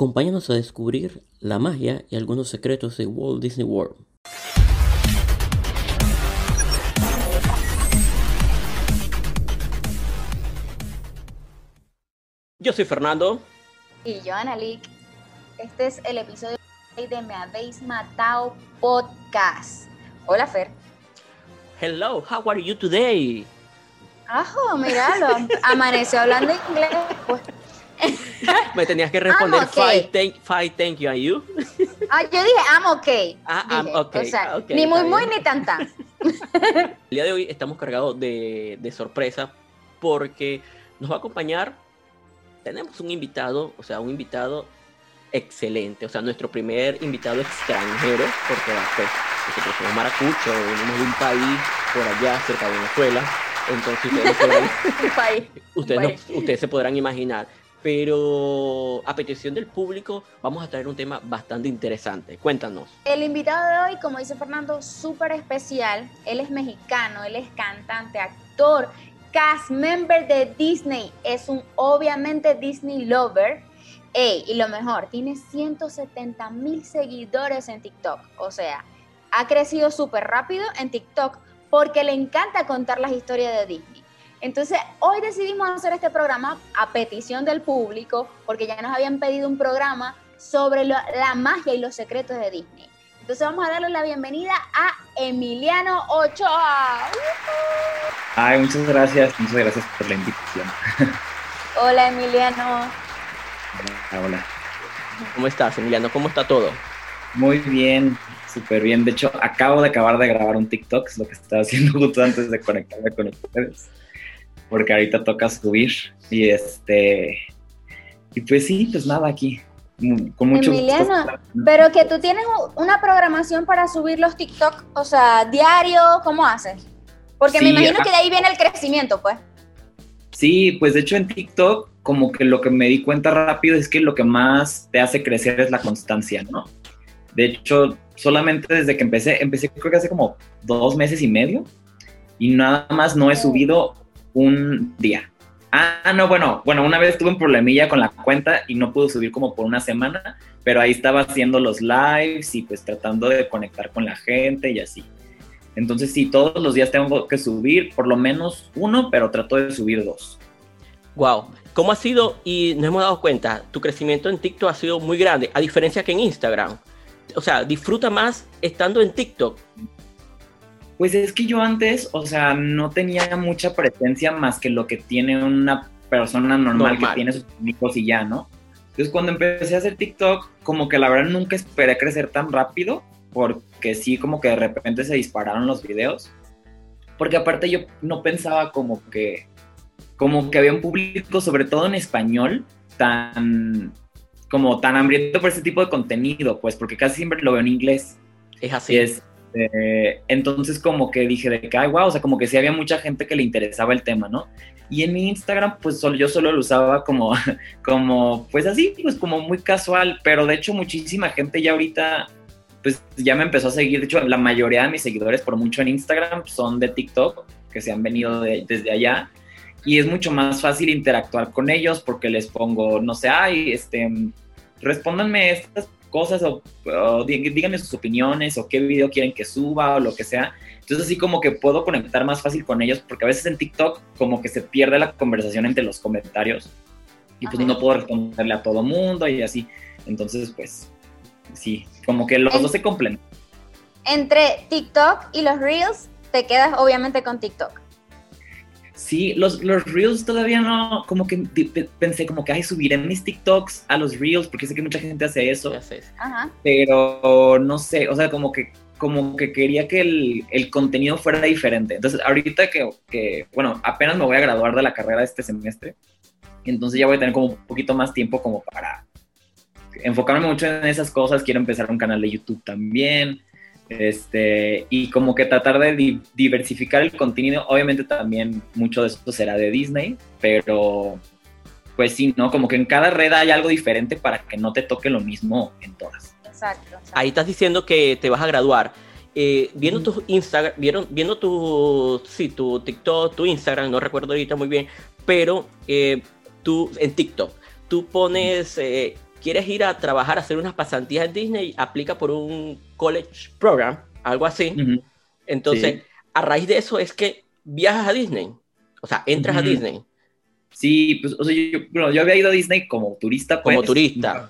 Acompáñanos a descubrir la magia y algunos secretos de Walt Disney World. Yo soy Fernando. Y yo, Analik. Este es el episodio de Me Habéis Matado Podcast. Hola, Fer. Hello, how are you today? Ajo, míralo. Amaneció hablando inglés, pues. Me tenías que responder, okay. thank, thank you, and you. Ah, yo dije, I'm okay. Ah, I'm okay, O sea, okay, ni muy, muy, ni tan, tan. El día de hoy estamos cargados de, de sorpresa porque nos va a acompañar. Tenemos un invitado, o sea, un invitado excelente, o sea, nuestro primer invitado extranjero, porque pues, nosotros somos maracuchos, venimos de un país por allá, cerca de Venezuela. Entonces ustedes, podrán- ustedes se podrán imaginar. Pero a petición del público, vamos a traer un tema bastante interesante. Cuéntanos. El invitado de hoy, como dice Fernando, súper especial. Él es mexicano, él es cantante, actor, cast member de Disney. Es un obviamente Disney lover. Y lo mejor, tiene 170 mil seguidores en TikTok. O sea, ha crecido súper rápido en TikTok porque le encanta contar las historias de Disney. Entonces, hoy decidimos hacer este programa a petición del público, porque ya nos habían pedido un programa sobre lo- la magia y los secretos de Disney. Entonces, vamos a darle la bienvenida a Emiliano Ochoa. Ay, muchas gracias, muchas gracias por la invitación. Hola, Emiliano. Hola, hola. ¿Cómo estás, Emiliano? ¿Cómo está todo? Muy bien, súper bien. De hecho, acabo de acabar de grabar un TikTok, es lo que estaba haciendo justo antes de conectarme con ustedes. Porque ahorita toca subir. Y este. Y pues sí, pues nada, aquí. mm, Con mucho Emiliano, gusto. Pero que tú tienes una programación para subir los TikTok, o sea, diario, ¿cómo haces? Porque me imagino que de ahí viene el crecimiento, pues. Sí, pues de hecho en TikTok, como que lo que me di cuenta rápido es que lo que más te hace crecer es la constancia, ¿no? De hecho, solamente desde que empecé, empecé creo que hace como dos meses y medio, y nada más no he subido un día. Ah, no, bueno, bueno, una vez tuve un problemilla con la cuenta y no pude subir como por una semana, pero ahí estaba haciendo los lives y pues tratando de conectar con la gente y así. Entonces sí, todos los días tengo que subir por lo menos uno, pero trato de subir dos. Wow. ¿Cómo ha sido? Y nos hemos dado cuenta, tu crecimiento en TikTok ha sido muy grande, a diferencia que en Instagram. O sea, disfruta más estando en TikTok. Pues es que yo antes, o sea, no tenía mucha presencia más que lo que tiene una persona normal, Normal. que tiene sus amigos y ya, ¿no? Entonces cuando empecé a hacer TikTok, como que la verdad nunca esperé crecer tan rápido, porque sí, como que de repente se dispararon los videos. Porque aparte yo no pensaba como que, como que había un público, sobre todo en español, tan, como tan hambriento por ese tipo de contenido, pues, porque casi siempre lo veo en inglés. Es así. Este, entonces como que dije de que, ay, wow, o sea, como que sí había mucha gente que le interesaba el tema, ¿no? Y en mi Instagram, pues solo, yo solo lo usaba como, como, pues así, pues como muy casual, pero de hecho muchísima gente ya ahorita, pues ya me empezó a seguir, de hecho la mayoría de mis seguidores por mucho en Instagram son de TikTok, que se han venido de- desde allá, y es mucho más fácil interactuar con ellos porque les pongo, no sé, ay, este, respóndanme estas cosas o, o dí- díganme sus opiniones o qué video quieren que suba o lo que sea. Entonces así como que puedo conectar más fácil con ellos porque a veces en TikTok como que se pierde la conversación entre los comentarios y pues Ajá. no puedo responderle a todo mundo y así. Entonces pues sí, como que los En- dos se complementan. Entre TikTok y los Reels, te quedas obviamente con TikTok. Sí, los, los Reels todavía no, como que pensé como que, ay, subiré mis TikToks a los Reels porque sé que mucha gente hace eso. Ajá. pero no sé, o sea, como que, como que quería que el, el contenido fuera diferente. Entonces, ahorita que, que, bueno, apenas me voy a graduar de la carrera este semestre, entonces ya voy a tener como un poquito más tiempo como para enfocarme mucho en esas cosas. Quiero empezar un canal de YouTube también. Este, y como que tratar de di- diversificar el contenido. Obviamente también mucho de esto será de Disney, pero pues sí, ¿no? Como que en cada red hay algo diferente para que no te toque lo mismo en todas. Exacto. exacto. Ahí estás diciendo que te vas a graduar. Eh, viendo Ujú. tu Instagram, vieron, viendo tu, sí, tu TikTok, tu Instagram, no recuerdo ahorita muy bien, pero eh, tú en TikTok, tú pones, eh, quieres ir a trabajar, a hacer unas pasantías en Disney, aplica por un college program, algo así. Entonces, a raíz de eso es que viajas a Disney. O sea, entras a Disney. Sí, pues, o sea, yo, yo, había ido a Disney como turista. Pues, como turista.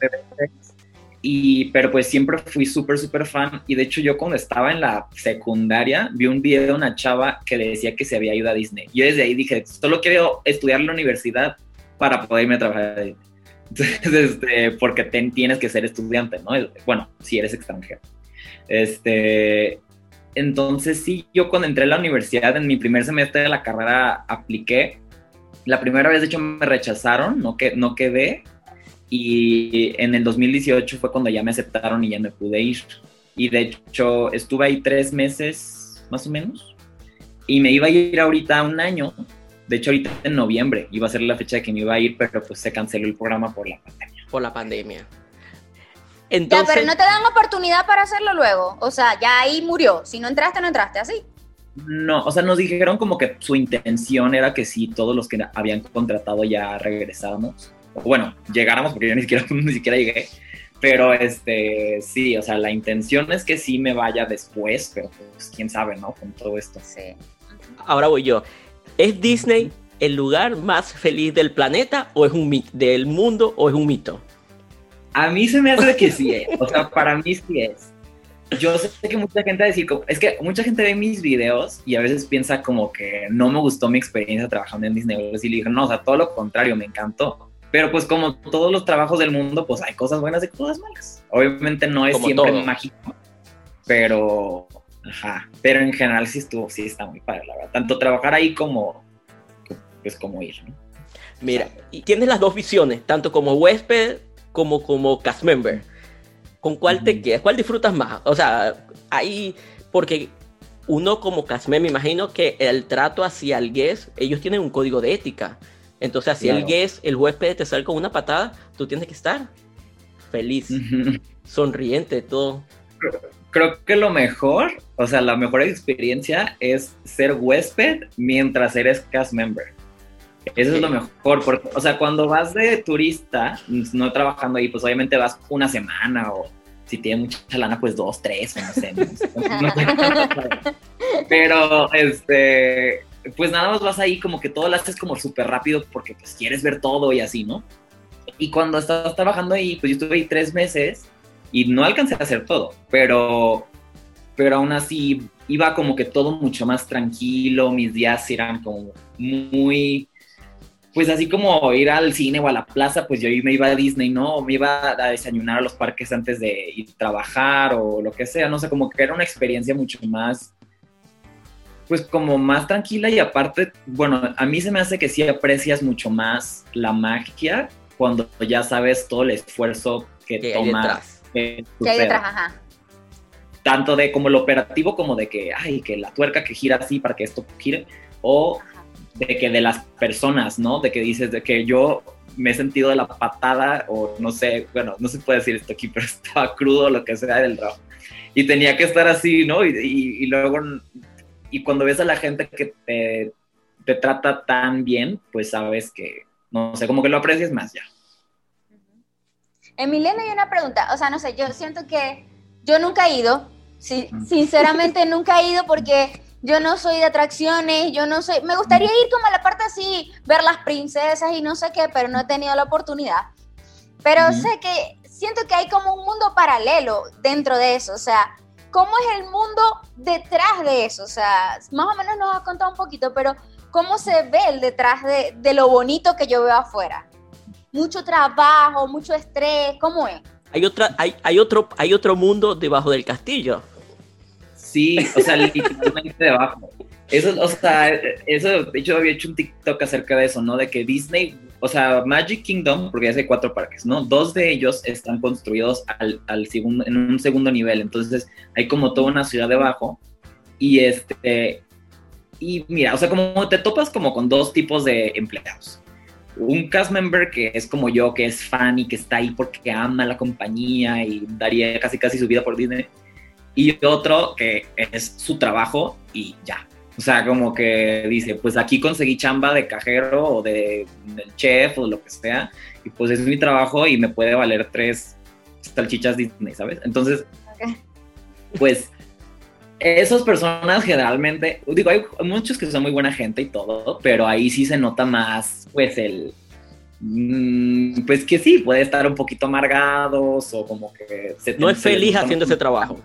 Y, pero pues siempre fui súper, súper fan. Y de hecho yo cuando estaba en la secundaria vi un video de una chava que le decía que se había ido a Disney. Yo desde ahí dije, solo quiero estudiar en la universidad para poder irme a trabajar a Disney. Entonces, este, porque tienes que ser estudiante, ¿no? Bueno, si eres extranjero. Este, entonces sí, yo cuando entré a la universidad, en mi primer semestre de la carrera apliqué. La primera vez, de hecho, me rechazaron, no, que, no quedé y en el 2018 fue cuando ya me aceptaron y ya me pude ir. Y de hecho estuve ahí tres meses, más o menos. Y me iba a ir ahorita un año. De hecho, ahorita en noviembre iba a ser la fecha de que me iba a ir, pero pues se canceló el programa por la pandemia. Por la pandemia. Entonces... Ya, pero no te dan oportunidad para hacerlo luego. O sea, ya ahí murió. Si no entraste, no entraste, así. No, o sea, nos dijeron como que su intención era que sí, todos los que habían contratado ya regresáramos bueno, llegáramos, porque yo ni siquiera, ni siquiera llegué, pero este, sí, o sea, la intención es que sí me vaya después, pero pues quién sabe, ¿no? Con todo esto. Sí. Ahora voy yo. ¿Es Disney el lugar más feliz del planeta o es un mito, del mundo o es un mito? A mí se me hace que sí, o sea, para mí sí es. Yo sé que mucha gente va a decir, es que mucha gente ve mis videos y a veces piensa como que no me gustó mi experiencia trabajando en Disney. Y le dije, no, o sea, todo lo contrario, me encantó pero pues como todos los trabajos del mundo, pues hay cosas buenas y cosas malas. Obviamente no es siempre mágico, pero ajá, pero en general sí estuvo, sí está muy padre, la verdad. Tanto trabajar ahí como pues como ir, ¿no? Mira, y tienes las dos visiones, tanto como huésped como como cast member. ¿Con cuál te quedas? ¿Cuál disfrutas más? O sea, ahí porque uno como cast member, me imagino que el trato hacia el guest, ellos tienen un código de ética. Entonces, si el guest, el huésped te sale con una patada, tú tienes que estar feliz, sonriente, todo. Creo que lo mejor, o sea, la mejor experiencia es ser huésped mientras eres cast member. Eso es lo mejor, porque, o sea, cuando vas de turista, no trabajando ahí, pues obviamente vas una semana o si tienes mucha lana, pues dos, tres, no sé. Pero, este, pues nada más vas ahí como que todo lo haces como súper rápido porque pues quieres ver todo y así, ¿no? Y cuando estás trabajando ahí, pues yo estuve ahí tres meses y no alcancé a hacer todo, pero, pero aún así iba como que todo mucho más tranquilo, mis días eran como muy, pues así como ir al cine o a la plaza, pues yo me iba a Disney, ¿no? Me iba a desayunar a los parques antes de ir a trabajar o lo que sea, no sé, como que era una experiencia mucho más pues como más tranquila y aparte, bueno, a mí se me hace que sí aprecias mucho más la magia cuando ya sabes todo el esfuerzo que, toma. Que hay detrás, ajá. Tanto de como el operativo como de que, ay, que la tuerca que gira así para que esto gire, o de que de las personas, ¿no? De que dices, de que yo me he sentido de la patada o no sé, bueno, no se puede decir esto aquí, pero estaba crudo lo que sea del rock. Y tenía que estar así, ¿no? Y, y, y luego y cuando ves a la gente que te, te, trata tan bien, pues sabes que, no sé, como que lo aprecias más ya. Emiliano, hay una pregunta, o sea, no sé, yo siento que yo nunca he ido, sí, sinceramente nunca he ido porque yo no soy de atracciones, yo no soy, me gustaría ir como a la parte así, ver las princesas y no sé qué, pero no he tenido la oportunidad. Pero sé que siento que hay como un mundo paralelo dentro de eso, o sea, ¿cómo es el mundo detrás de eso? O sea, más o menos nos has contado un poquito, pero ¿cómo se ve el detrás de, lo bonito que yo veo afuera? Mucho trabajo, mucho estrés, ¿cómo es? Hay, otra, hay, hay, otro, hay otro mundo debajo del castillo. Sí, o sea, literalmente debajo. Eso, o sea, eso, de hecho, había hecho un TikTok acerca de eso, ¿no? De que Disney o sea, Magic Kingdom, porque ya hay cuatro parques, ¿no? Dos de ellos están construidos al, al segundo, en un segundo nivel, entonces hay como toda una ciudad debajo. Y este, y mira, o sea, como te topas como con dos tipos de empleados. Un cast member que es como yo, que es fan y que está ahí porque ama la compañía y daría casi casi su vida por Disney. Y otro que es su trabajo y ya, o sea, como que dice, pues aquí conseguí chamba de cajero o de, del chef o lo que sea, y pues es mi trabajo y me puede valer tres salchichas Disney, ¿sabes? Entonces, pues esas personas generalmente, digo, hay muchos que son muy buena gente y todo, pero ahí sí se nota más, pues, el, mm, pues que sí, puede estar un poquito amargados o como que... Se no es feliz haciendo ese trabajo.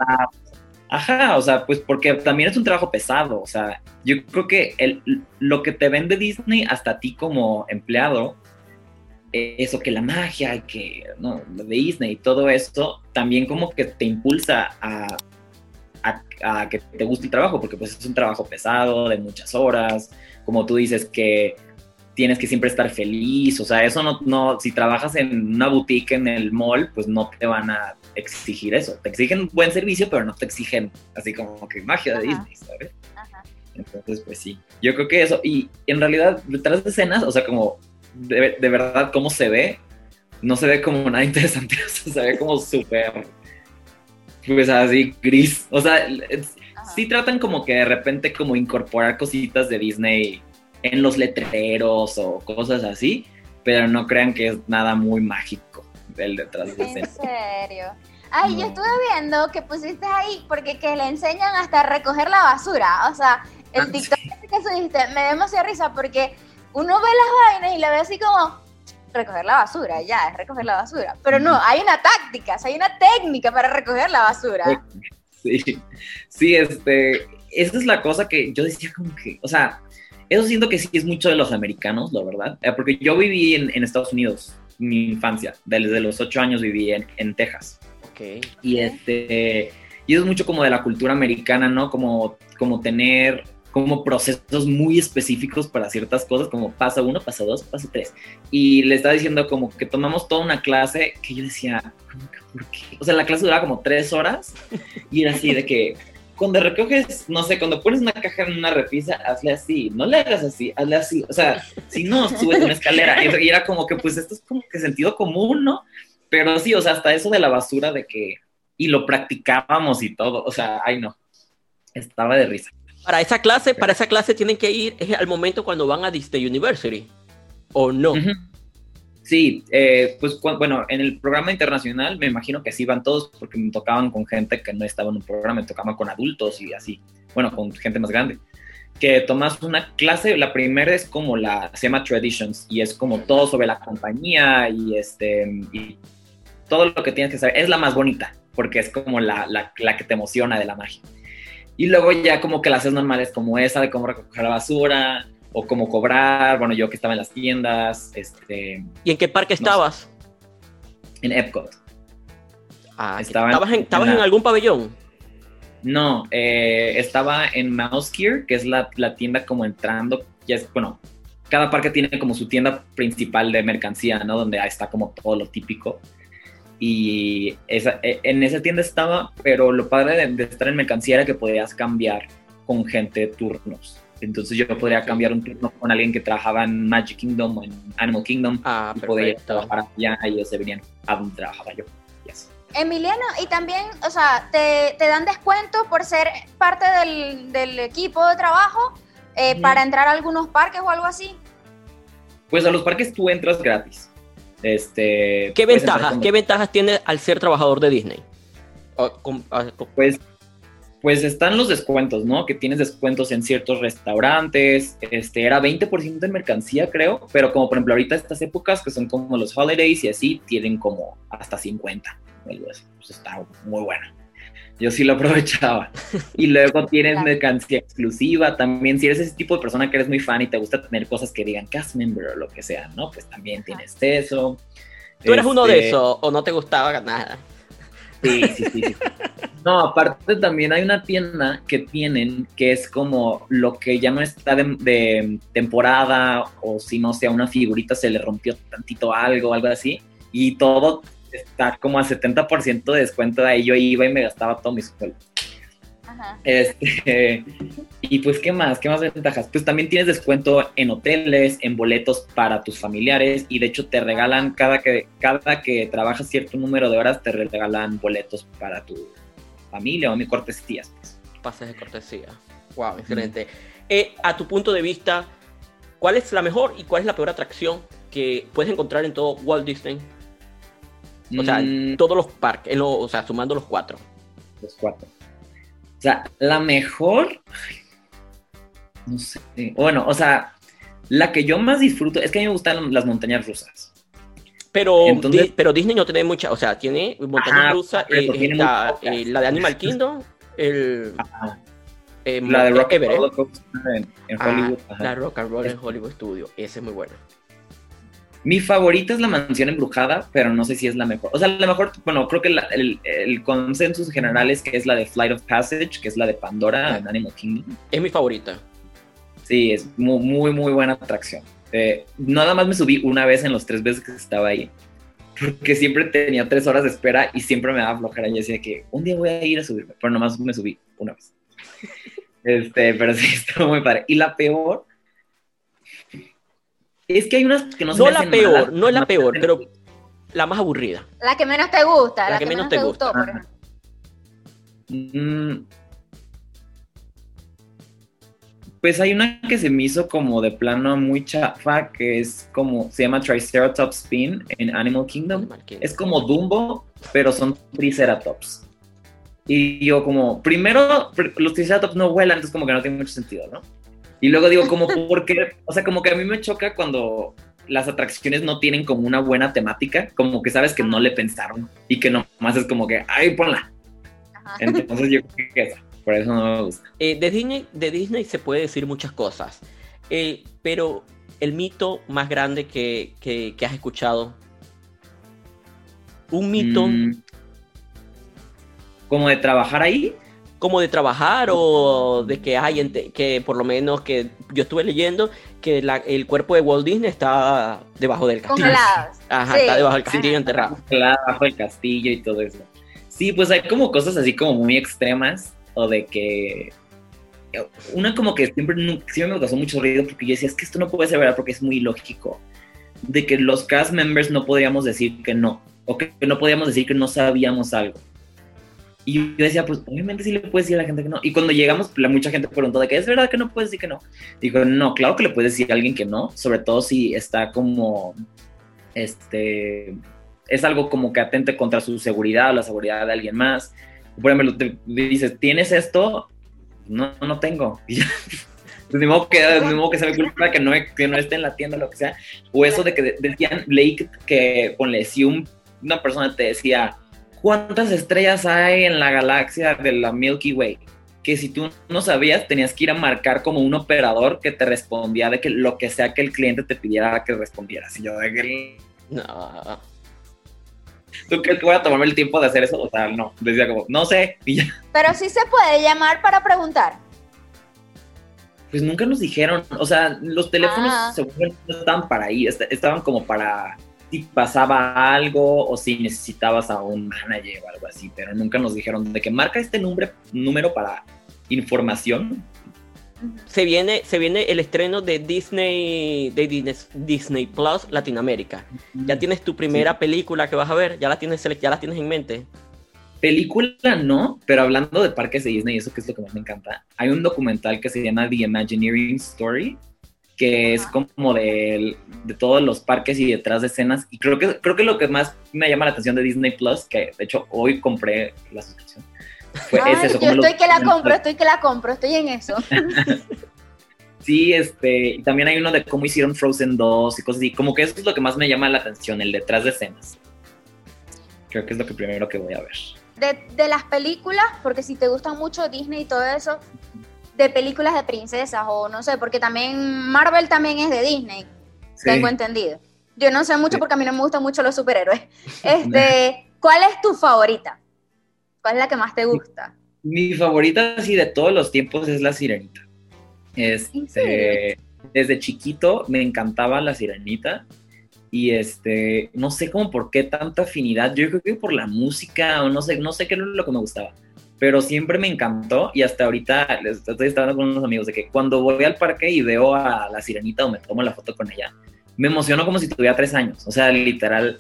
Ajá, o sea, pues porque también es un trabajo pesado, o sea, yo creo que el, lo que te vende Disney hasta a ti como empleado, eso que la magia y que, no, de Disney y todo esto, también como que te impulsa a a, que te guste el trabajo, porque pues es un trabajo pesado, de muchas horas, como tú dices que tienes que siempre estar feliz, o sea, eso no, no, si trabajas en una boutique en el mall, pues no te van a exigir eso, te exigen buen servicio, pero no te exigen así como que magia de Disney, ¿sabes? Entonces, pues sí, yo creo que eso, y en realidad detrás de escenas, o sea, como de, de verdad cómo se ve, no se ve como nada interesante, o sea, se ve como súper pues así gris. O sea, sí tratan como que de repente como incorporar cositas de Disney en los letreros o cosas así, pero no crean que es nada muy mágico del detrás de escena. En serio. Ay, yo estuve viendo que pusiste ahí porque que le enseñan hasta recoger la basura. O sea, el ah, TikTok que subiste me da demasiada risa porque uno ve las vainas y le ve así como, recoger la basura, ya, es recoger la basura. Pero no, hay una táctica, hay una técnica para recoger la basura. Sí, sí, este, esa es la cosa que yo decía como que, o sea, eso siento que sí es mucho de los americanos, la verdad, eh, porque yo viví en, Estados Unidos, mi infancia, desde los ocho años viví en, en Texas. Ok. Y este, y eso es mucho como de la cultura americana, ¿no? Como, como tener como procesos muy específicos para ciertas cosas, como paso uno, paso dos, paso tres. Y le estaba diciendo como que tomamos toda una clase que yo decía, ¿por qué? O sea, la clase duraba como tres horas y era así de que cuando recoges, no sé, cuando pones una caja en una repisa, hazle así, no le hagas así, hazle así. O sea, si no, subes una escalera. Y era como que, pues esto es como que sentido común, ¿no? Pero sí, o sea, hasta eso de la basura de que, y lo practicábamos y todo, o sea, ay no, estaba de risa. Para esa clase, para esa clase tienen que ir al momento cuando van a Disney University, ¿o no? Sí, eh, pues bueno, en el programa internacional me imagino que sí van todos porque me tocaban con gente que no estaba en un programa, me tocaban con adultos y así, bueno, con gente más grande. Que tomas una clase, la primera es como la, se llama Traditions y es como todo sobre la compañía y este, y todo lo que tienes que saber. Es la más bonita porque es como la, la, la que te emociona de la magia. Y luego ya como que las haces normales como esa de cómo recoger la basura o cómo cobrar, bueno, yo que estaba en las tiendas, este... ¿Y en qué parque estabas? En Epcot. Ah, ¿estabas, en, ¿estabas en, algún pabellón? No, eh, estaba en Mouse Gear, que es la, la, tienda como entrando, ya es, bueno, cada parque tiene como su tienda principal de mercancía, ¿no? Donde está como todo lo típico y esa, e, en esa tienda estaba, pero lo padre de, estar en mercancía era que podías cambiar con gente de turnos. Entonces yo podría cambiar un turno con alguien que trabajaba en Magic Kingdom o en Animal Kingdom ah, y podía trabajar allá y ellos se venían a donde trabajaba yo. Emiliano, y también, o sea, te, te dan descuento por ser parte del, del equipo de trabajo eh, para entrar a algunos parques o algo así. Pues a los parques tú entras gratis. Este, ¿Qué ventajas, ¿Qué ventajas tiene al ser trabajador de Disney? Pues, pues están los descuentos, ¿no? Que tienes descuentos en ciertos restaurantes, este, era 20% de mercancía, creo, pero como por ejemplo ahorita estas épocas que son como los holidays y así, tienen como hasta 50, Pues está muy bueno yo sí lo aprovechaba. Y luego tienes mercancía exclusiva, también si eres ese tipo de persona que eres muy fan y te gusta tener cosas que digan cast member o lo que sea, ¿no? Pues también tienes eso. ¿Tú eres uno de este, esos o no te gustaba nada? Sí, sí, sí, No, aparte también hay una tienda que tienen que es como lo que ya no está de, de temporada o si no sea una figurita se le rompió tantito algo, algo así. Y todo está como a 70% de descuento de ahí. Yo iba y me gastaba todo mi sueldo. Este, y pues, ¿qué más? ¿Qué más ventajas? Pues también tienes descuento en hoteles, en boletos para tus familiares y de hecho te regalan cada que, cada que trabajas cierto número de horas, te regalan boletos para tu familia o mi cortesías. Pues. Pases de cortesía. Wow, excelente. Eh, a tu punto de vista, ¿cuál es la mejor y cuál es la peor atracción que puedes encontrar en todo Walt Disney. O sea, Mm, todos los parques, lo- o sea, sumando los cuatro. los cuatro. O sea, la mejor. ay, No sé. Bueno, o sea, la que yo más disfruto es que a mí me gustan las montañas rusas. Pero, Entonces- Di- pero Disney no tiene mucha, o sea, tiene montaña Ajá, rusa, por eso, eh, tiene pocas. eh, la de Animal Kingdom, el eh, La de Rock Everett. En, en Ah, Hollywood. la Rock and Roll en Hollywood Studio, ese es muy bueno. Mi favorita es la mansión embrujada, pero no sé si es la mejor. O sea, la mejor, bueno, creo que la- el, el consenso general es que es la de Flight of Passage, que es la de Pandora en Animal Kingdom. Es mi favorita. Sí, es muy, muy, muy buena atracción. Eh, nada más me subí una vez en los tres veces que estaba ahí. Porque siempre tenía tres horas de espera y siempre me daba flojera. Y decía que un día voy a ir a subirme, pero nomás me subí una vez. Este, pero sí, estuvo muy padre. Y la peor es que hay unas que no No la peor, malas, no es la peor, pero la más aburrida. La que menos te gusta, la, que, menos te, gusta. gustó, por Ajá. ejemplo. Mm. Pues hay una que se me hizo como de plano muy chafa, que es como, se llama Triceratops Spin en Animal Kingdom. Animal Kingdom. Es como Dumbo, pero son Triceratops. Y yo como, primero, pr- los Triceratops no vuelan, entonces como que no tiene mucho sentido, ¿no? Y luego digo, como, ¿por qué? O sea, como que a mí me choca cuando las atracciones no tienen como una buena temática, como que sabes que no le pensaron y que nomás es como que, ay, ponla. Ajá. Entonces yo creo que esa, por eso no me gusta. Eh, de, Disney, de Disney se puede decir muchas cosas, eh, pero el mito más grande que, que- que has escuchado, un mito Mm, como de trabajar ahí, como de trabajar o de que hay ente- que por lo menos que yo estuve leyendo que la- el cuerpo de Walt Disney está debajo del castillo. Congeladas. Ajá, Sí. está debajo del castillo enterrado. bajo el castillo y todo eso. Sí, pues hay como cosas así como muy extremas o de que una como que siempre, siempre me causó mucho ruido porque yo decía, es que esto no puede ser verdad porque es muy lógico. De que los cast members no podríamos decir que no, o que no podíamos decir que no sabíamos algo. Y yo decía, pues obviamente sí le puedes decir a la gente que no. Y cuando llegamos, la, mucha gente preguntó de que es verdad que no puedes decir que no. Digo, no, claro que le puedes decir a alguien que no, sobre todo si está como, este, es algo como que atente contra su seguridad o la seguridad de alguien más. Por ejemplo, te dices, ¿tienes esto? No, no tengo. Y ya. Pues ni modo que, ni modo que se me culpa que no, que no esté en la tienda o lo que sea. O eso de que de- decían, que, que, ponle, si un- una persona te decía, ¿cuántas estrellas hay en la galaxia de la Milky Way? Que si tú no sabías, tenías que ir a marcar como un operador que te respondía de que lo que sea que el cliente te pidiera que respondieras. Y yo, de que, No. ¿tú crees que voy a tomarme el tiempo de hacer eso? O sea, no. Decía como, no sé. Y ya. Pero sí se puede llamar para preguntar. Pues nunca nos dijeron, o sea, los teléfonos Ah. según no estaban para ahí, est- estaban como para si pasaba algo o si necesitabas a un manager o algo así, pero nunca nos dijeron de que marca este número, número para información. Se viene, se viene el estreno de Disney, de Disney, Disney Plus Latinoamérica. ¿Ya tienes tu primera película que vas a ver? ¿Ya la tienes, ya la tienes en mente? Película no, pero hablando de parques de Disney, eso que es lo que más me encanta, hay un documental que se llama The Imagineering Story, que es como de, de todos los parques y detrás de escenas, y creo que, creo que lo que más me llama la atención de Disney Plus, que de hecho hoy compré la suscripción, fue Ay, es eso. yo los estoy que la compro, estoy que la compro, estoy en eso. Sí, este, y también hay uno de cómo hicieron Frozen 2 y cosas así, como que eso es lo que más me llama la atención, el detrás de escenas. Creo que es lo que primero que voy a ver. De, de las películas, porque si te gustan mucho Disney y todo eso, de películas de princesas o no sé, porque también Marvel también es de Disney, tengo entendido. Yo no sé mucho porque a mí no me gustan mucho los superhéroes. Este, ¿cuál es tu favorita? ¿Cuál es la que más te gusta? Mi favorita así de todos los tiempos es la sirenita. Este, desde chiquito me encantaba la sirenita y este, no sé cómo por qué tanta afinidad. Yo creo que por la música o no sé, no sé qué era lo que me gustaba. Pero siempre me encantó y hasta ahorita les- estoy hablando con unos amigos de que cuando voy al parque y veo a la sirenita o me tomo la foto con ella, me emociono como si tuviera tres años. O sea, literal,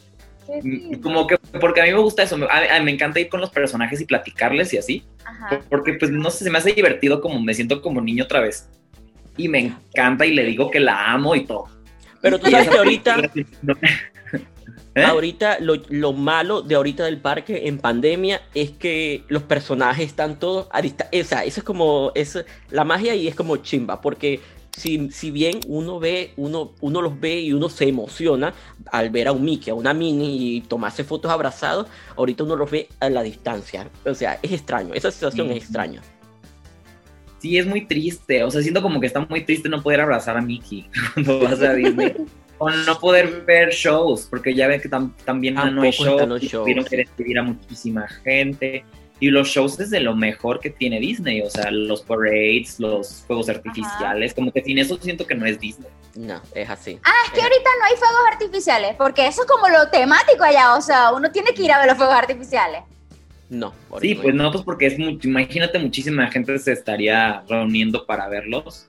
como que porque a mí me gusta eso. Me, a- a- me encanta ir con los personajes y platicarles y así. Ajá. Porque pues no sé, se me hace divertido como me siento como niño otra vez. Y me encanta y le digo que la amo y todo. Pero tú sabes que ahorita, ¿Eh? ahorita lo, lo, malo de ahorita del parque en pandemia es que los personajes están todos a distancia. O sea, eso es como, es la magia y es como chimba, porque si, si, bien uno ve, uno, uno los ve y uno se emociona al ver a un Mickey, a una Minnie y tomarse fotos abrazados, ahorita uno los ve a la distancia. O sea, es extraño, esa situación es extraña. Sí, es muy triste, o sea, siento como que está muy triste no poder abrazar a Mickey cuando vas a Disney. O no poder ver shows, porque ya ven que también no hay shows, tuvieron que despedir a muchísima gente y los shows es de lo mejor que tiene Disney, o sea, los parades, los fuegos artificiales, como que sin eso siento que no es Disney. No, es así. Ah, es que ahorita no hay fuegos artificiales, porque eso es como lo temático allá, o sea, uno tiene que ir a ver los fuegos artificiales. No. Sí, pues no, pues porque es mucho, imagínate muchísima gente se estaría reuniendo para verlos.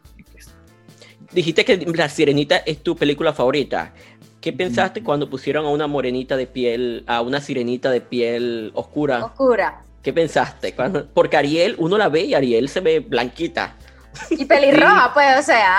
Dijiste que La Sirenita es tu película favorita. ¿Qué pensaste cuando pusieron a una morenita de piel, a una sirenita de piel oscura? Oscura. ¿Qué pensaste? porque Ariel, uno la ve y Ariel se ve blanquita. Y pelirroja, pues, o sea.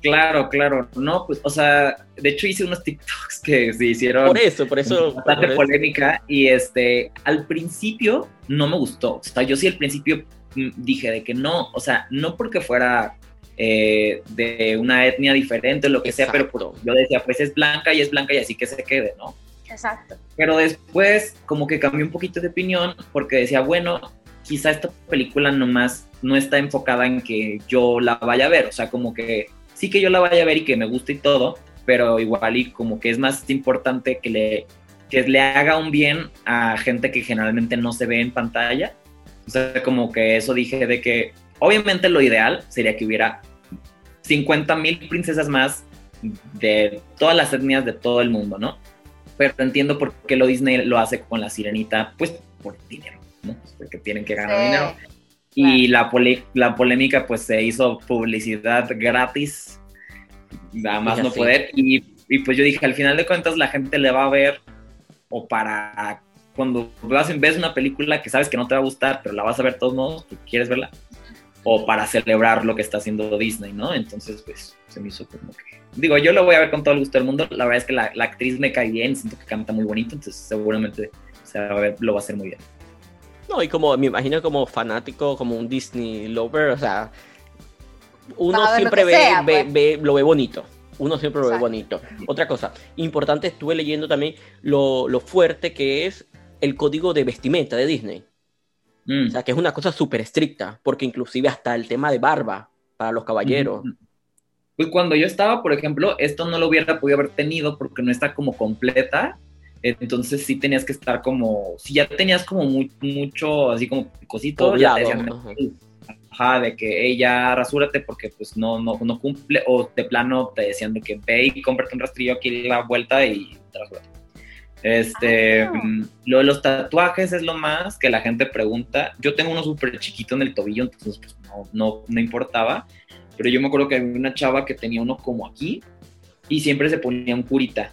Claro, claro. No, pues, o sea, de hecho hice unos TikToks que se hicieron. Por eso, por eso. Bastante polémica. Y este, al principio no me gustó. O sea, yo sí al principio mm, dije de que no, o sea, no porque fuera eh, de una etnia diferente o lo que sea, pero yo decía, pues es blanca y es blanca y así que se quede, ¿no? Exacto. Pero después como que cambié un poquito de opinión porque decía, bueno, quizá esta película nomás no está enfocada en que yo la vaya a ver, o sea, como que sí que yo la vaya a ver y que me guste y todo, pero igual y como que es más importante que le, que le haga un bien a gente que generalmente no se ve en pantalla. O sea, como que eso dije de que obviamente lo ideal sería que hubiera 50 mil princesas más de todas las etnias de todo el mundo, ¿no? pero entiendo por qué lo Disney lo hace con la sirenita, pues por dinero, ¿no? Pues porque tienen que ganar dinero. Y la, la polémica, pues se hizo publicidad gratis, nada más no poder. Y, y, pues yo dije, al final de cuentas, la gente le va a ver, o para cuando vas, ves una película que sabes que no te va a gustar, pero la vas a ver de todos modos, tú quieres verla, o para celebrar lo que está haciendo Disney, ¿no? Entonces, pues se me hizo como que digo, yo lo voy a ver con todo el gusto del mundo. La verdad es que la, actriz me cae bien, siento que canta muy bonito, entonces seguramente lo va a hacer muy bien. No, y como me imagino como fanático, como un Disney lover, o sea, uno siempre pues. ve, lo ve bonito. Uno siempre lo ve bonito. Otra cosa, importante, estuve leyendo también lo, fuerte que es el código de vestimenta de Disney. Mm. O sea, que es una cosa súper estricta, porque inclusive hasta el tema de barba para los caballeros. Pues cuando yo estaba, por ejemplo, esto no lo hubiera podido haber tenido porque no está como completa. Entonces sí tenías que estar como, si ya tenías como mucho, así como cosito, ya ajá. de que ella rasúrate porque pues no, no, no cumple, o de plano te decían de que ve y cómprate un rastrillo aquí la vuelta y te rasúrate. Este, ah. mm, lo de los tatuajes es lo más que la gente pregunta. Yo tengo uno súper chiquito en el tobillo, entonces pues no, no, no importaba pero yo me acuerdo que había una chava que tenía uno como aquí y siempre se ponía un curita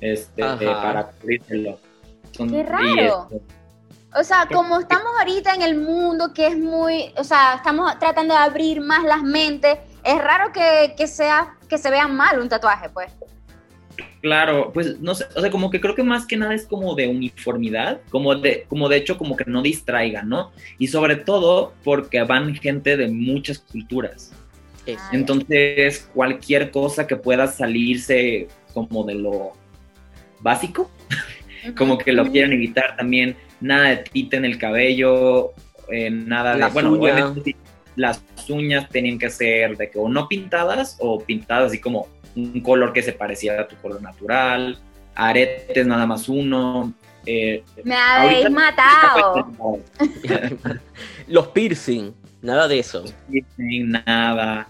este, para cubrírselo. Qué raro. Este, o sea, como estamos ahorita en el mundo que es muy, o sea, estamos tratando de abrir más las mentes, es raro que, que sea, que se vea mal un tatuaje, pues. Claro, pues no sé, o sea, como que creo que más que nada es como de uniformidad, como de, como de hecho como que no distraiga, ¿no? Y sobre todo porque van gente de muchas culturas. Ah, Entonces, cualquier cosa que pueda salirse como de lo básico, como que lo quieren evitar también, nada de tita en el cabello, eh, nada de, bueno, las uñas tenían que ser de que o no pintadas o pintadas así como un color que se pareciera a tu color natural, aretes nada más uno. Eh, Me habéis matado. Los piercing, nada de eso. Piercing, nada.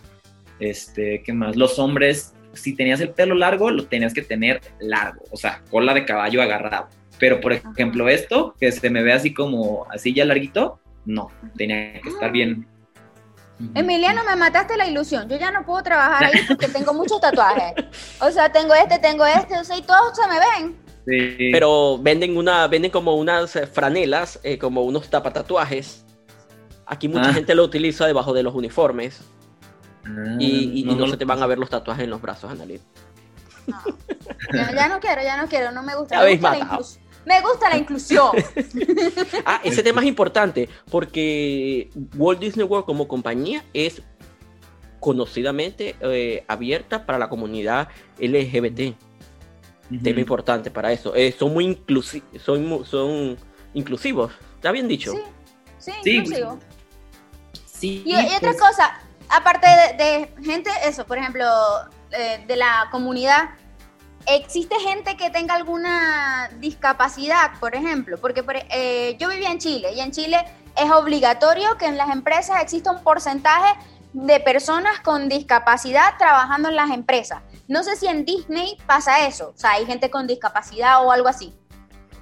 Este, ¿qué más? Los hombres, si tenías el pelo largo, lo tenías que tener largo, o sea, cola de caballo agarrado. Pero, por ejemplo, esto, que se me ve así como, así ya larguito, no, tenía que estar bien. Emiliano, me mataste la ilusión. Yo ya no puedo trabajar ahí porque tengo muchos tatuajes. O sea, tengo este, tengo este, o sea, y todos se me ven. Sí. Pero venden una, venden como unas eh, franelas, eh, como unos tapatatuajes. Aquí mucha ah. gente lo utiliza debajo de los uniformes y, no, se te van a ver los tatuajes en los brazos, Analit. Ya, no quiero, ya no quiero, no me gusta. Me gusta, la me gusta la inclusión. ah, ese tema es importante porque Walt Disney World como compañía es conocidamente eh, abierta para la comunidad LGBT. Tema importante para eso. Eh, son muy inclusivos, son, son inclusivos. ¿Está bien dicho? Sí, sí, inclusivo. Sí, y, otra cosa, aparte de, gente, eso, por ejemplo, eh, de la comunidad, ¿existe gente que tenga alguna discapacidad, por ejemplo? Porque eh, yo vivía en Chile y en Chile es obligatorio que en las empresas exista un porcentaje de personas con discapacidad trabajando en las empresas. No sé si en Disney pasa eso, o sea, hay gente con discapacidad o algo así.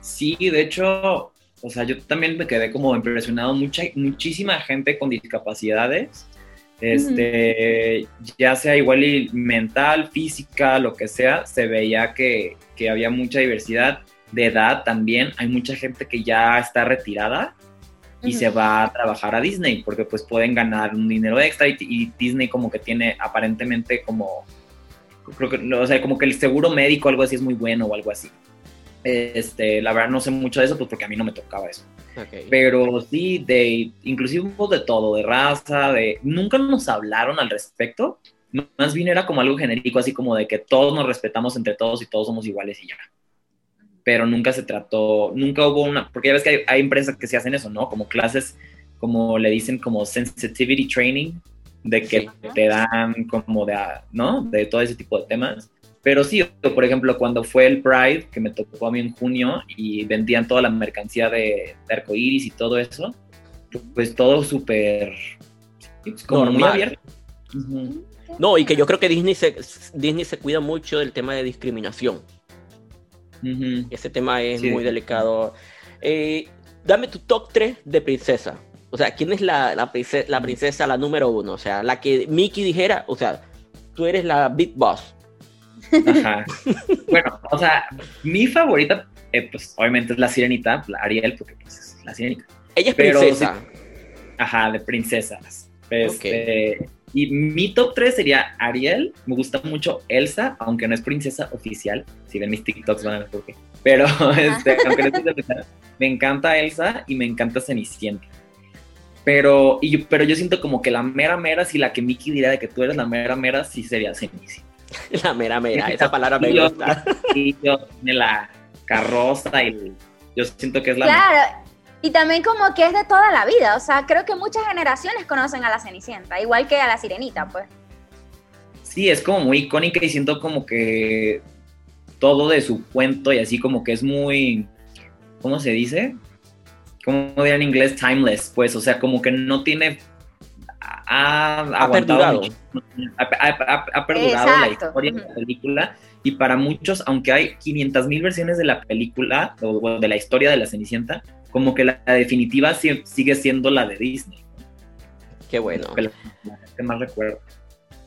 Sí, de hecho, o sea, yo también me quedé como impresionado, mucha, muchísima gente con discapacidades, este, ya sea igual y mental, física, lo que sea, se veía que, que había mucha diversidad de edad también, hay mucha gente que ya está retirada y se va a trabajar a Disney porque pues pueden ganar un dinero extra y, Disney como que tiene aparentemente como creo que o sea como que el seguro médico algo así es muy bueno o algo así este la verdad no sé mucho de eso pues porque a mí no me tocaba eso pero sí de inclusive de todo de raza de nunca nos hablaron al respecto más bien era como algo genérico así como de que todos nos respetamos entre todos y todos somos iguales y ya pero nunca se trató, nunca hubo una, porque ya ves que hay, empresas que se hacen eso, ¿no? Como clases, como le dicen, como sensitivity training, de que te dan como de, ¿no? De todo ese tipo de temas. Pero sí, por ejemplo, cuando fue el Pride, que me tocó a mí en junio, y vendían toda la mercancía de, de arcoíris y todo eso, pues todo súper, pues, como muy abierto. No, y que yo creo que Disney se, Disney se cuida mucho del tema de discriminación. Ese tema es muy delicado. Eh, dame tu top 3 de princesa. O sea, ¿quién es la, la, princesa, la número uno? O sea, la que Mickey dijera, o sea, tú eres la Big Boss. Ajá. bueno, o sea, mi favorita, eh, pues obviamente es la sirenita, la Ariel, porque pues, es la sirenita. Ella es princesa. ajá, de princesas. Este, y mi top 3 sería Ariel, me gusta mucho Elsa, aunque no es princesa oficial, si ven mis TikToks van a ver por qué. Pero este, aunque no es princesa, me encanta Elsa y me encanta Cenicienta. Pero, y, pero yo siento como que la mera mera, si la que Mickey diría de que tú eres la mera mera, sí sería Cenicienta. La mera mera, esa palabra me gusta. Y yo, la carroza y yo siento que es la... Claro, y también como que es de toda la vida, o sea, creo que muchas generaciones conocen a la Cenicienta, igual que a la Sirenita, pues. Sí, es como muy icónica y siento como que todo de su cuento y así como que es muy, ¿cómo se dice? ¿Cómo diría en inglés? Timeless, pues, o sea, como que no tiene... Ha, ha perdurado. ha, perdurado la historia de la película y para muchos, aunque hay 500 mil versiones de la película o de la historia de la Cenicienta, como que la, definitiva sigue siendo la de Disney. Qué bueno. Que más recuerdo.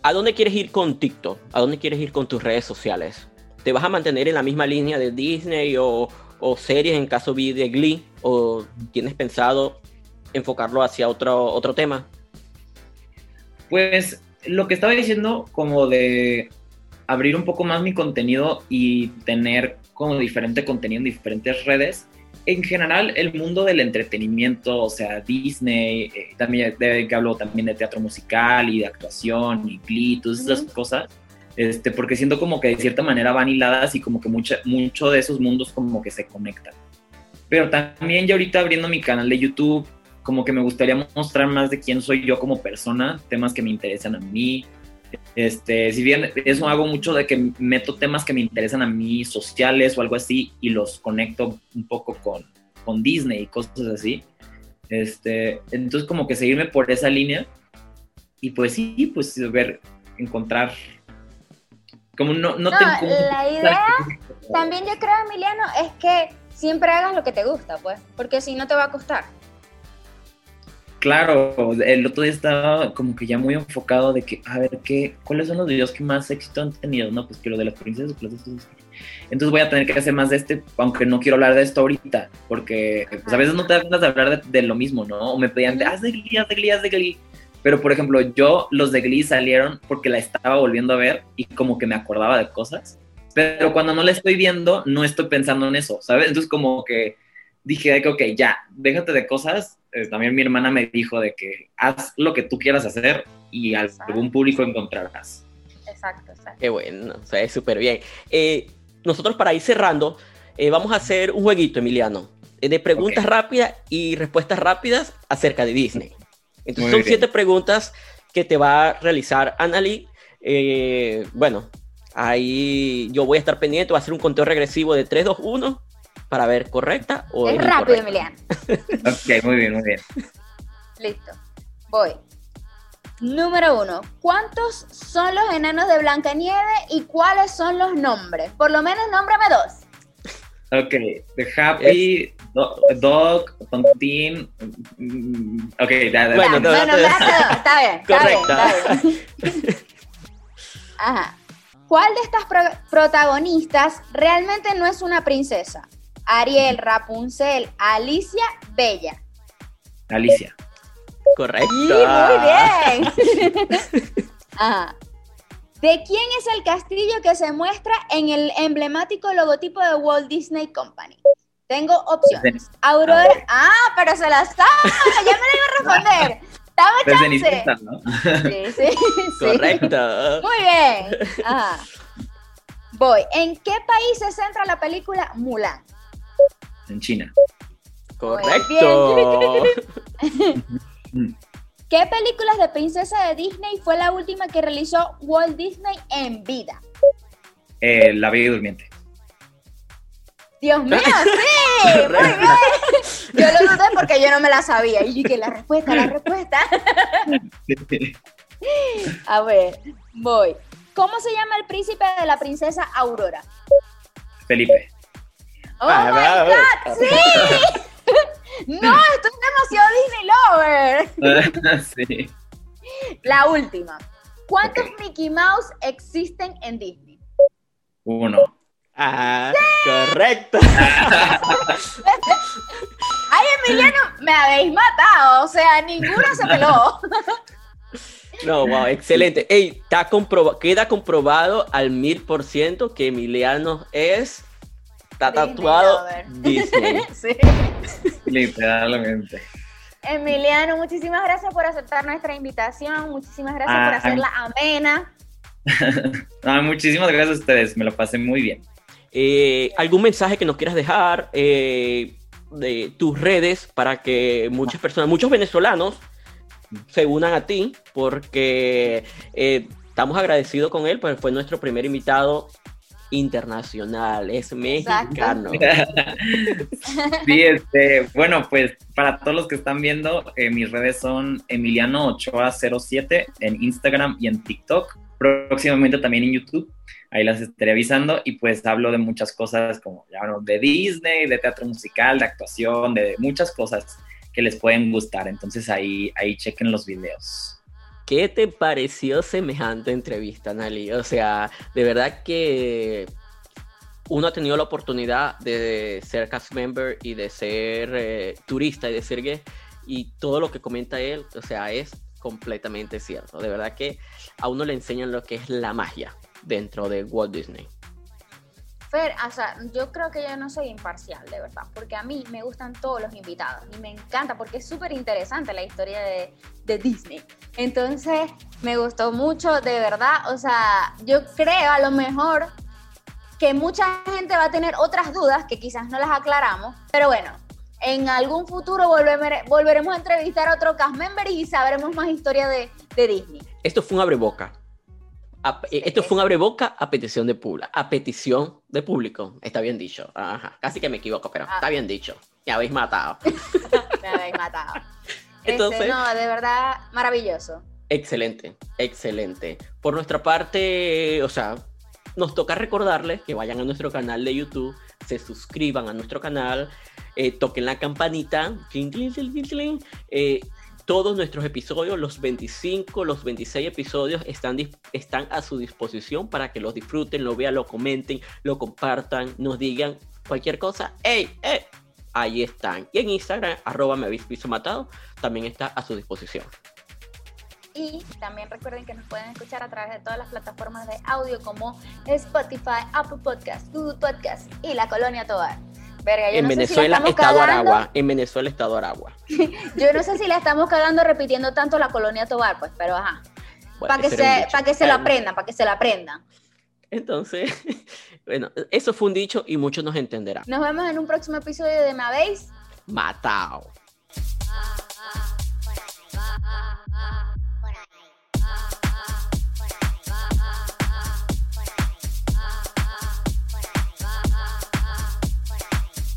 ¿A dónde quieres ir con TikTok? ¿A dónde quieres ir con tus redes sociales? ¿Te vas a mantener en la misma línea de Disney o, series en caso de Glee? ¿O tienes pensado enfocarlo hacia otro, otro tema? Pues lo que estaba diciendo, como de abrir un poco más mi contenido y tener como diferente contenido en diferentes redes, en general el mundo del entretenimiento, o sea, Disney, eh, también de, que hablo también de teatro musical y de actuación y Glee, todas esas cosas, este, porque siento como que de cierta manera van hiladas y como que mucha, mucho de esos mundos como que se conectan. Pero también ya ahorita abriendo mi canal de YouTube, como que me gustaría mostrar más de quién soy yo como persona, temas que me interesan a mí, este, si bien eso hago mucho de que meto temas que me interesan a mí, sociales o algo así, y los conecto un poco con, con Disney y cosas así. Este, entonces como que seguirme por esa línea y pues sí, pues ver, encontrar como no, no, no La idea también yo creo, Emiliano, es que siempre hagas lo que te gusta, pues, porque si no te va a costar. Claro, el otro día estaba como que ya muy enfocado de que, a ver, ¿qué, ¿cuáles son los videos que más éxito han tenido? No, pues que lo de las princesas, pues, entonces voy a tener que hacer más de este, aunque no quiero hablar de esto ahorita, porque pues, a veces no te das ganas de hablar de, lo mismo, ¿no? O me pedían, haz de Glee, haz de Glee, haz de Glee. Pero, por ejemplo, yo, los de Glee salieron porque la estaba volviendo a ver y como que me acordaba de cosas. pero cuando no la estoy viendo, no estoy pensando en eso, ¿sabes? Entonces como que dije que, ok, ya, déjate de cosas. Eh, también mi hermana me dijo de que haz lo que tú quieras hacer y algún público encontrarás. Exacto, exacto. Qué bueno, o sea, es súper bien. Eh, nosotros para ir cerrando, eh, vamos a hacer un jueguito, Emiliano, de preguntas rápidas y respuestas rápidas acerca de Disney. Entonces son siete preguntas que te va a realizar Annalie. bueno, ahí yo voy a estar pendiente, voy a hacer un conteo regresivo de 3, 2, 1 para ver correcta o es rápido, Emiliano. ok, muy bien, muy bien. Listo. Voy. Número uno. ¿Cuántos son los enanos de Blancanieves y cuáles son los nombres? Por lo menos nómbrame dos. Ok, The Happy, Dog, Tontín. Mm, ok, ya, Bueno, no, no, está bien. Está bien. Ajá. ¿Cuál de estas protagonistas realmente no es una princesa? Ariel, Rapunzel, Alicia, Bella. Alicia. Correcto. muy bien. ¿De quién es el castillo que se muestra en el emblemático logotipo de Walt Disney Company? Tengo opciones. Aurora. Ah, pero se la sabe. Ya me la iba a responder. Dame chance. ¿no? Sí, sí, sí. Correcto. Muy bien. Ajá. Voy. ¿En qué país se centra la película Mulan? En China. Correcto. ¿Qué películas de princesa de Disney fue la última que realizó Walt Disney en vida? Eh, la Bella Durmiente. Dios mío, sí, muy bien. Yo lo dudé porque yo no me la sabía. Y dije, la respuesta, la respuesta. A ver, voy. ¿Cómo se llama el príncipe de la princesa Aurora? Felipe. ¡Oh, ah, my God! ¡Sí! ¡No! Esto es demasiado Disney Lover. sí. La última. ¿Cuántos Mickey Mouse existen en Disney? Uno. Ah, correcto. Ay, Emiliano, me habéis matado. O sea, ninguno se peló. No, wow, excelente. Ey, está queda comprobado al mil por ciento que Emiliano es Está tatuado Disney. sí. Literalmente. Emiliano, muchísimas gracias por aceptar nuestra invitación. Muchísimas gracias por ah, hacerla amena. muchísimas gracias a ustedes. Me lo pasé muy bien. Eh, ¿Algún mensaje que nos quieras dejar eh, de tus redes para que muchas personas, muchos venezolanos se unan a ti? Porque eh, estamos agradecidos con él, porque fue nuestro primer invitado internacional, es mexicano. sí, este, bueno, pues para todos los que están viendo, eh, mis redes son Emiliano Ochoa 07 en Instagram y en TikTok, próximamente también en YouTube. Ahí las estaré avisando y pues hablo de muchas cosas como ya de Disney, de teatro musical, de actuación, de muchas cosas que les pueden gustar. Entonces ahí, ahí chequen los videos. ¿Qué te pareció semejante entrevista, Nali? O sea, de verdad que uno ha tenido la oportunidad de ser cast member y de ser eh, turista y de ser gay, y todo lo que comenta él, o sea, es completamente cierto. De verdad que a uno le enseñan lo que es la magia dentro de Walt Disney. Fer, o sea, yo creo que yo no soy imparcial, de verdad, porque a mí me gustan todos los invitados y me encanta porque es súper interesante la historia de, Disney. Entonces, me gustó mucho, de verdad, o sea, yo creo a lo mejor que mucha gente va a tener otras dudas que quizás no las aclaramos, pero bueno, en algún futuro volveremos a entrevistar a otro cast member y sabremos más historia de, de Disney. Esto fue un abreboca. Eh, esto fue un abreboca a petición de público. A petición de público. Está bien dicho. Ajá. Casi que me equivoco, pero está ah. bien dicho. Me habéis matado. me habéis matado. Este, Entonces, no, de verdad, maravilloso. Excelente, excelente. Por nuestra parte, o sea, nos toca recordarles que vayan a nuestro canal de YouTube, se suscriban a nuestro canal, eh, toquen la campanita, eh, todos nuestros episodios, los 25, los 26 episodios están, están a su disposición para que los disfruten, lo vean, lo comenten, lo compartan, nos digan cualquier cosa. ¡Ey! ¡Eh! Ahí están. Y en Instagram, arroba me habéis matado, también está a su disposición. y también recuerden que nos pueden escuchar a través de todas las plataformas de audio como Spotify, Apple Podcast, Google Podcast y la Colonia Tobar. Verga, yo en no Venezuela, si Estado Aragua. En Venezuela, Estado Aragua. yo no sé si la estamos cagando repitiendo tanto la Colonia Tobar, pues, pero ajá. para que, se, para que se lo aprendan, para que se lo aprendan. Entonces, bueno, eso fue un dicho y muchos nos entenderán. Nos vemos en un próximo episodio de Me Matao.